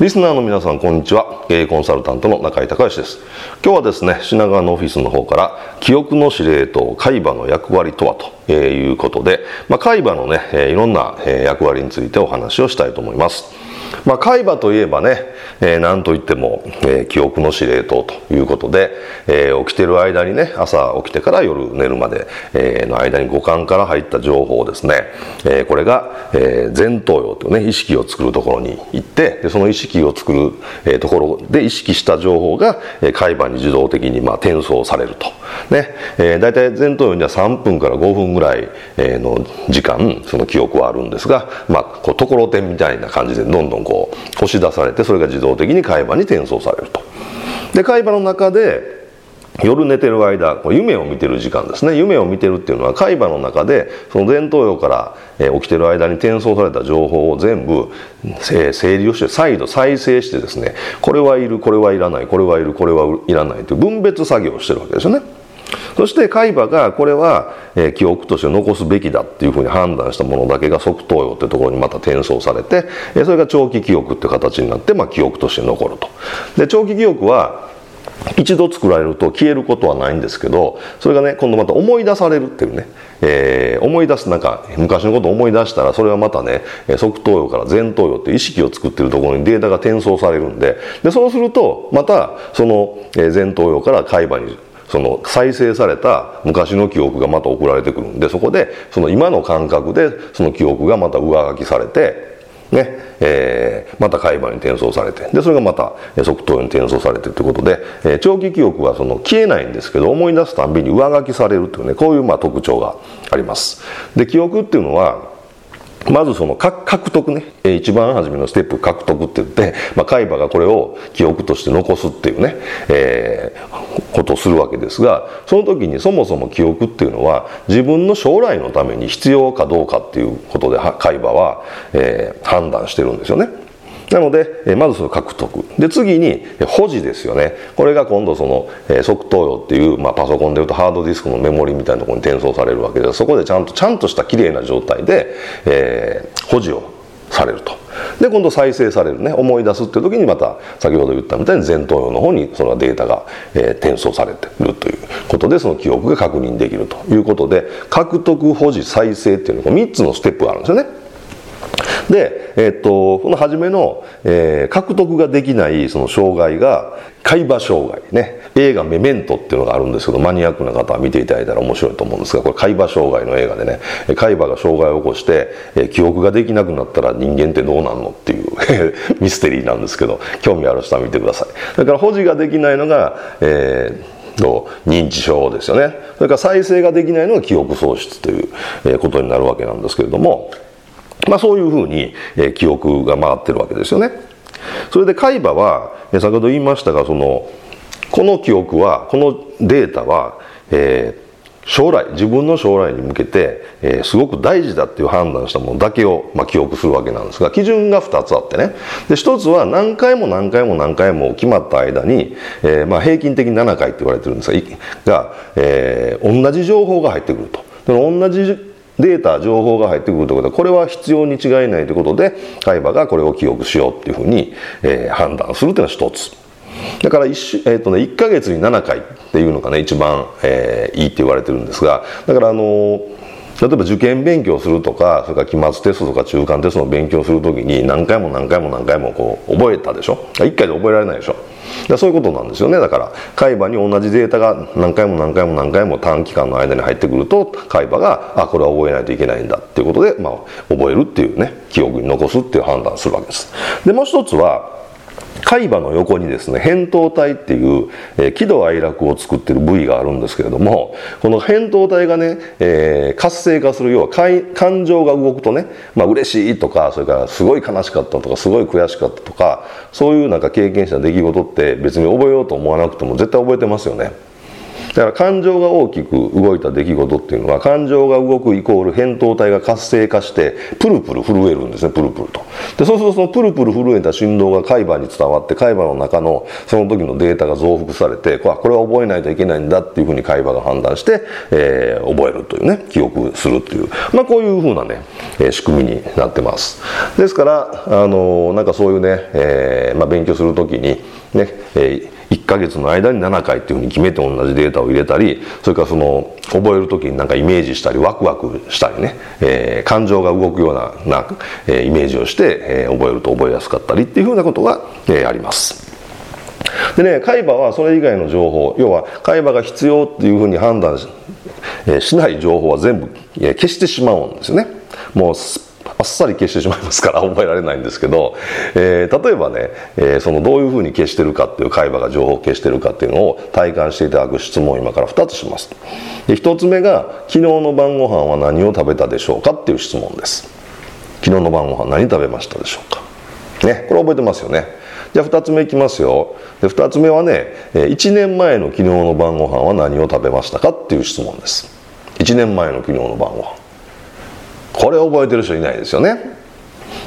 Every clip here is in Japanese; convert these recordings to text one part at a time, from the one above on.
リスナーの皆さん、こんにちは。経営コンサルタントの中井隆義です。今日はですね、品川のオフィスの方から、記憶の司令塔、海馬の役割とは？ということで、まあ、海馬のね、いろんな役割についてお話をしたいと思います。まあ、海馬といえばね、えー、なんといっても、えー、記憶の司令塔ということで、えー、起きてる間にね、朝起きてから夜寝るまで、えー、の間に五感から入った情報をですね、えー、これが、えー、前頭葉というね、意識を作るところに行って、でその意識を作る、えー、ところで意識した情報が、えー、海馬に自動的に、まあ、転送されると。ね、えー、大体前頭葉には3分から5分ぐらい、えー、の時間、その記憶はあるんですが、まあ、こう、ところてんみたいな感じでどんどんこう、押し出されて、それが自動的に海馬に転送されると。で、海馬の中で、夜寝てる間、夢を見てる時間ですね。夢を見てるっていうのは、海馬の中で、その前頭葉から、起きてる間に転送された情報を全部、整理をして、再度再生してですね、これはいる、これはいらない、これはいる、これはいらないという分別作業をしてるわけですよね。そして海馬がこれは、え記憶として残すべきだっていうふうに判断したものだけが側頭葉ってところにまた転送されて、えそれが長期記憶って形になって、まあ、記憶として残ると。で長期記憶は一度作られると消えることはないんですけど、それがね、今度また思い出されるっていうね、えー、思い出す、なんか、昔のことを思い出したら、それはまたね、側頭葉から前頭葉って意識を作ってるところにデータが転送されるんで、で、そうすると、また、その前頭葉から海馬にその再生された昔の記憶がまた送られてくるんで、そこでその今の感覚でその記憶がまた上書きされて、ね、えー、また海馬に転送されて、で、それがまた側頭葉に転送されてということで、えー、長期記憶はその消えないんですけど、思い出すたんびに上書きされるというね、こういうまあ特徴があります。で、記憶っていうのは、まずその獲得ね、一番初めのステップ獲得って言って、まあ、海馬がこれを記憶として残すっていうね、えー、ことをするわけですが、その時にそもそも記憶っていうのは自分の将来のために必要かどうかっていうことで海馬は、えー、判断してるんですよね。なので、えまずその獲得。で、次に保持ですよね。これが今度その、え側頭葉っていう、まあ、パソコンでいうとハードディスクのメモリみたいなところに転送されるわけで、そこでちゃんと、ちゃんとした綺麗な状態で、えー、保持をされると。で、今度再生されるね、思い出すっていう時にまた、先ほど言ったみたいに前頭葉の方にそのデータが、えー、転送されてるということで、その記憶が確認できるということで、獲得、保持、再生っていうのが3つのステップがあるんですよね。で、えっと、この初めの、えー、獲得ができないその障害が、海馬障害ね。映画メメントっていうのがあるんですけど、マニアックな方は見ていただいたら面白いと思うんですが、これ海馬障害の映画でね、海馬が障害を起こして、え記憶ができなくなったら人間ってどうなんのっていう ミステリーなんですけど、興味ある人は見てください。だから保持ができないのが、えー、と認知症ですよね。それから再生ができないのが記憶喪失ということになるわけなんですけれども、まあそういうふうにえ記憶が回ってるわけですよね。それで海馬は、え先ほど言いましたが、その、この記憶は、このデータは、えー将来自分の将来に向けて、えー、すごく大事だっていう判断したものだけを、まあ、記憶するわけなんですが基準が2つあってねで1つは何回も何回も何回も決まった間に、えー、まあ平均的に7回って言われてるんですが、え、同じ情報が入ってくると。同じデータ情報が入ってくるということはこれは必要に違いないということで海馬がこれを記憶しようっていうふうに、えー、判断するというのは一つ。だから 1,、えーとね、1ヶ月に7回っていうのがね一番、えー、いいって言われてるんですがだからあのー例えば受験勉強するとかそれから期末テストとか中間テストの勉強するときに何回も何回も何回もこう覚えたでしょ？1回で覚えられないでしょ？だそういうことなんですよね。だから海馬に同じデータが何回も何回も何回も短期間の間に入ってくると海馬があこれは覚えないといけないんだっていうことで、まあ、覚えるっていうね記憶に残すっていう判断するわけです。でもう一つは海馬の横にですね、扁桃体っていう、えー、喜怒哀楽を作ってる部位があるんですけれども、この扁桃体がね、えー、活性化する要は感情が動くとね、まあ嬉しいとか、それからすごい悲しかったとか、すごい悔しかったとか、そういうなんか経験した出来事って別に覚えようと思わなくても絶対覚えてますよね。だから感情が大きく動いた出来事っていうのは感情が動くイコール扁桃体が活性化してプルプル震えるんですねプルプルと。でそうするとそのプルプル震えた振動が海馬に伝わって海馬の中のその時のデータが増幅されてこれは覚えないといけないんだっていうふうに海馬が判断して、えー、覚えるというね記憶するっていう。まあこういうふうなね、えー、仕組みになってます。ですからあのなんかそういうね、えーまあ、勉強する時にね、えー1ヶ月の間に7回っていうふうに決めて同じデータを入れたりそれからその覚える時になんかイメージしたりワクワクしたりね、えー、感情が動くようなな、えー、イメージをして、えー、覚えると覚えやすかったりっていうふうなことが、えー、あります。でね、海馬はそれ以外の情報、要は海馬が必要っていうふうに判断し,、え、しない情報は全部、え、消してしまうんですよね。もうあっさり消してしまいますから 覚えられないんですけど、えー、例えばね、えー、そのどういうふうに消してるかっていう海馬が情報を消してるかっていうのを体感していただく質問を今から2つします。で1つ目が昨日の晩ご飯は何を食べたでしょうかっていう質問です。昨日の晩ご飯何食べましたでしょうか。ねこれ覚えてますよね。じゃあ2つ目いきますよ。で2つ目はね1年前の昨日の晩ご飯は何を食べましたかっていう質問です。1年前の昨日の晩ご飯。これ覚えてる人いないですよね。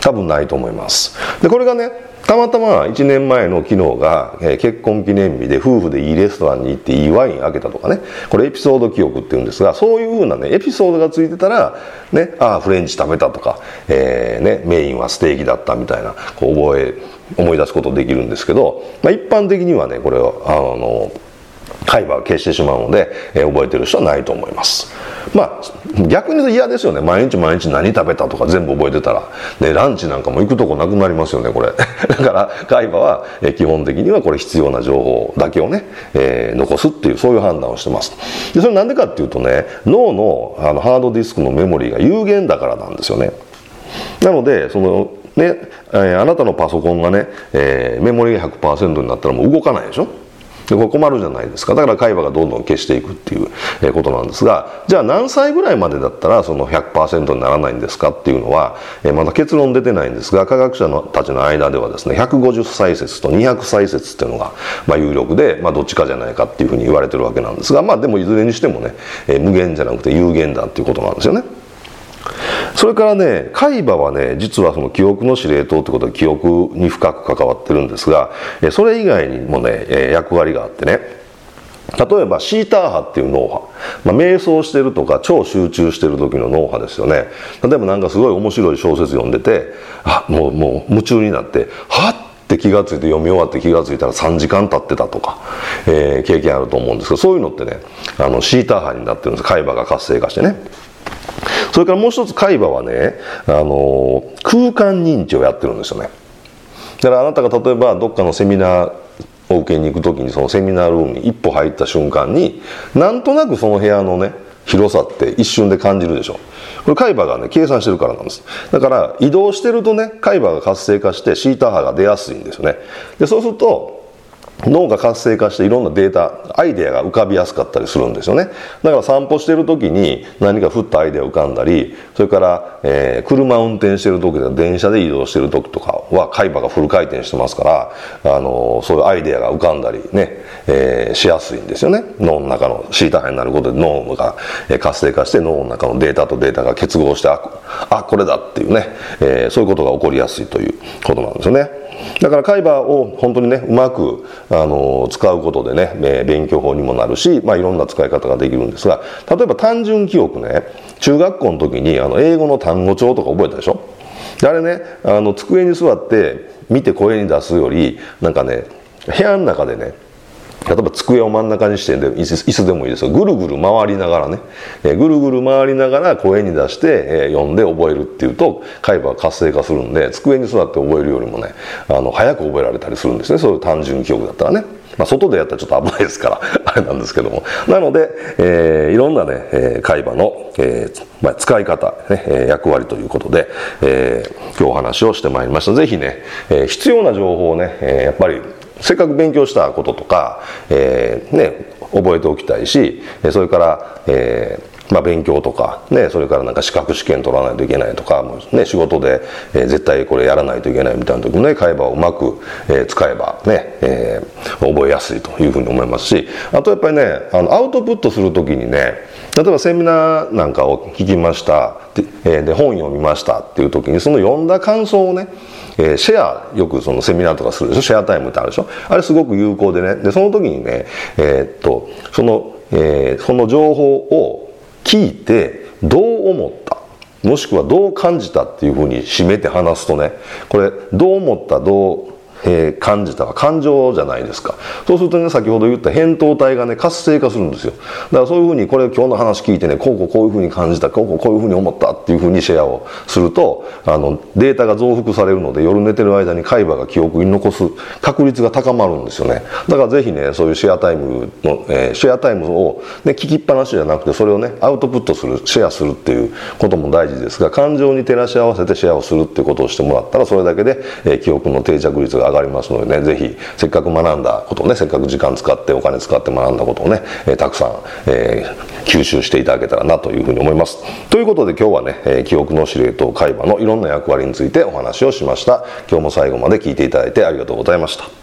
多分ないと思います。でこれがねたまたま1年前の昨日が、え、結婚記念日で夫婦でいいレストランに行っていいワイン開けたとかね。これエピソード記憶っていうんですがそういうふうなねエピソードがついてたらねああフレンチ食べたとか、えー、ね、メインはステーキだったみたいなこう覚え思い出すことできるんですけど、まあ、一般的にはねこれはあの海馬を消してしまうので、えー、覚えてる人はないと思います。まあ逆に言うと嫌ですよね。毎日毎日何食べたとか全部覚えてたら。でランチなんかも行くとこなくなりますよねこれ。だから海馬は、えー、基本的にはこれ必要な情報だけをね、えー、残すっていうそういう判断をしてます。でそれなんでかっていうとね脳のあのハードディスクのメモリーが有限だからなんですよね。なのでそのね、えー、あなたのパソコンがね、えー、メモリが100%になったらもう動かないでしょ。でこれ困るじゃないですかだから海馬がどんどん消していくっていうことなんですがじゃあ何歳ぐらいまでだったらその100%にならないんですかっていうのはまだ結論出てないんですが科学者のたちの間ではですね150歳説と200歳説っていうのがまあ有力で、まあ、どっちかじゃないかっていうふうに言われてるわけなんですがまあでもいずれにしてもね無限じゃなくて有限だっていうことなんですよね。それからね海馬はね実はその記憶の司令塔ってことで記憶に深く関わってるんですがそれ以外にもね役割があってね。例えばシーター波っていう脳波、まあ、瞑想してるとか超集中してる時の脳波ですよね。例えばなんかすごい面白い小説読んでてあもうもう夢中になってはって気が付いて読み終わって気が付いたら3時間経ってたとか、えー、経験あると思うんですけどそういうのってねあのシーター波になってるんです。海馬が活性化してね。それからもう一つ海馬はね、あの、空間認知をやってるんですよね。だからあなたが例えばどっかのセミナーを受けに行く時にそのセミナールームに一歩入った瞬間になんとなくその部屋のね広さって一瞬で感じるでしょ。これ海馬がね計算してるからなんです。だから移動してるとね海馬が活性化してシータ波が出やすいんですよね。でそうすると脳が活性化していろんなデータアイデアが浮かびやすかったりするんですよね。だから散歩してる時に何かふっとアイデア浮かんだりそれから、えー、車運転してる時とか電車で移動してる時とかは海馬がフル回転してますからあのそういうアイデアが浮かんだりね、えー、しやすいんですよね。脳の中のシータ波になることで脳が活性化して脳の中のデータとデータが結合してああこれだっていうね、えー、そういうことが起こりやすいということなんですよね。だから海馬を本当にねうまくあの使うことでね、勉強法にもなるし、まあ、いろんな使い方ができるんですが例えば単純記憶ね中学校の時にあの英語の単語帳とか覚えたでしょ？あれねあの机に座って見て声に出すよりなんかね部屋の中でね例えば机を真ん中にしてで椅子でもいいですよぐるぐる回りながらね、え、ぐるぐる回りながら声に出して、え、読んで覚えるっていうと海馬が活性化するんで机に座って覚えるよりもねあの早く覚えられたりするんですねそういう単純記憶だったらね。まあ、外でやったらちょっと危ないですから、あれなんですけども。なので、えー、いろんなね、えー、海馬の、えーまあ、使い方、ね、え役割ということで、えー、今日お話をしてまいりました。ぜひね、えー、必要な情報をね、えー、やっぱりせっかく勉強したこととか、えー、ね、覚えておきたいし、それから、えーまあ、勉強とか、ね、それからなんか資格試験取らないといけないとか、もうね、仕事で、えー、絶対これやらないといけないみたいな時もね、会話をうまく、えー、使えばね、えー、覚えやすいというふうに思いますし、あとやっぱりね、あのアウトプットする時にね、例えばセミナーなんかを聞きました、で、で本読みましたっていう時に、その読んだ感想をね、えー、シェア、よくそのセミナーとかするでしょ？シェアタイムってあるでしょ？あれすごく有効でね。で、その時にね、えー、っと、その、えー、その情報を聞いてどう思った？もしくはどう感じたっていうふうに締めて話すとねこれどう思った？どうえー、感じたは感情じゃないですか。そうするとね先ほど言った扁桃体がね活性化するんですよ。だからそういうふうにこれ今日の話聞いてねこうこうこういうふうに感じたこうこうこういうふうに思ったっていうふうにシェアをするとあのデータが増幅されるので夜寝てる間に海馬が記憶に残す確率が高まるんですよね。だからぜひねそういうシェアタイムの、えー、シェアタイムを、ね、聞きっぱなしじゃなくてそれをねアウトプットするシェアするっていうことも大事ですが感情に照らし合わせてシェアをするっていうことをしてもらったらそれだけで、えー、記憶の定着率が上が上がりますのでね、ぜひ、せっかく学んだことをね、せっかく時間使ってお金使って学んだことをね、え、たくさん、えー、吸収していただけたらなというふうに思います。ということで今日はね、え、記憶の司令塔海馬のいろんな役割についてお話をしました。今日も最後まで聞いていただいてありがとうございました。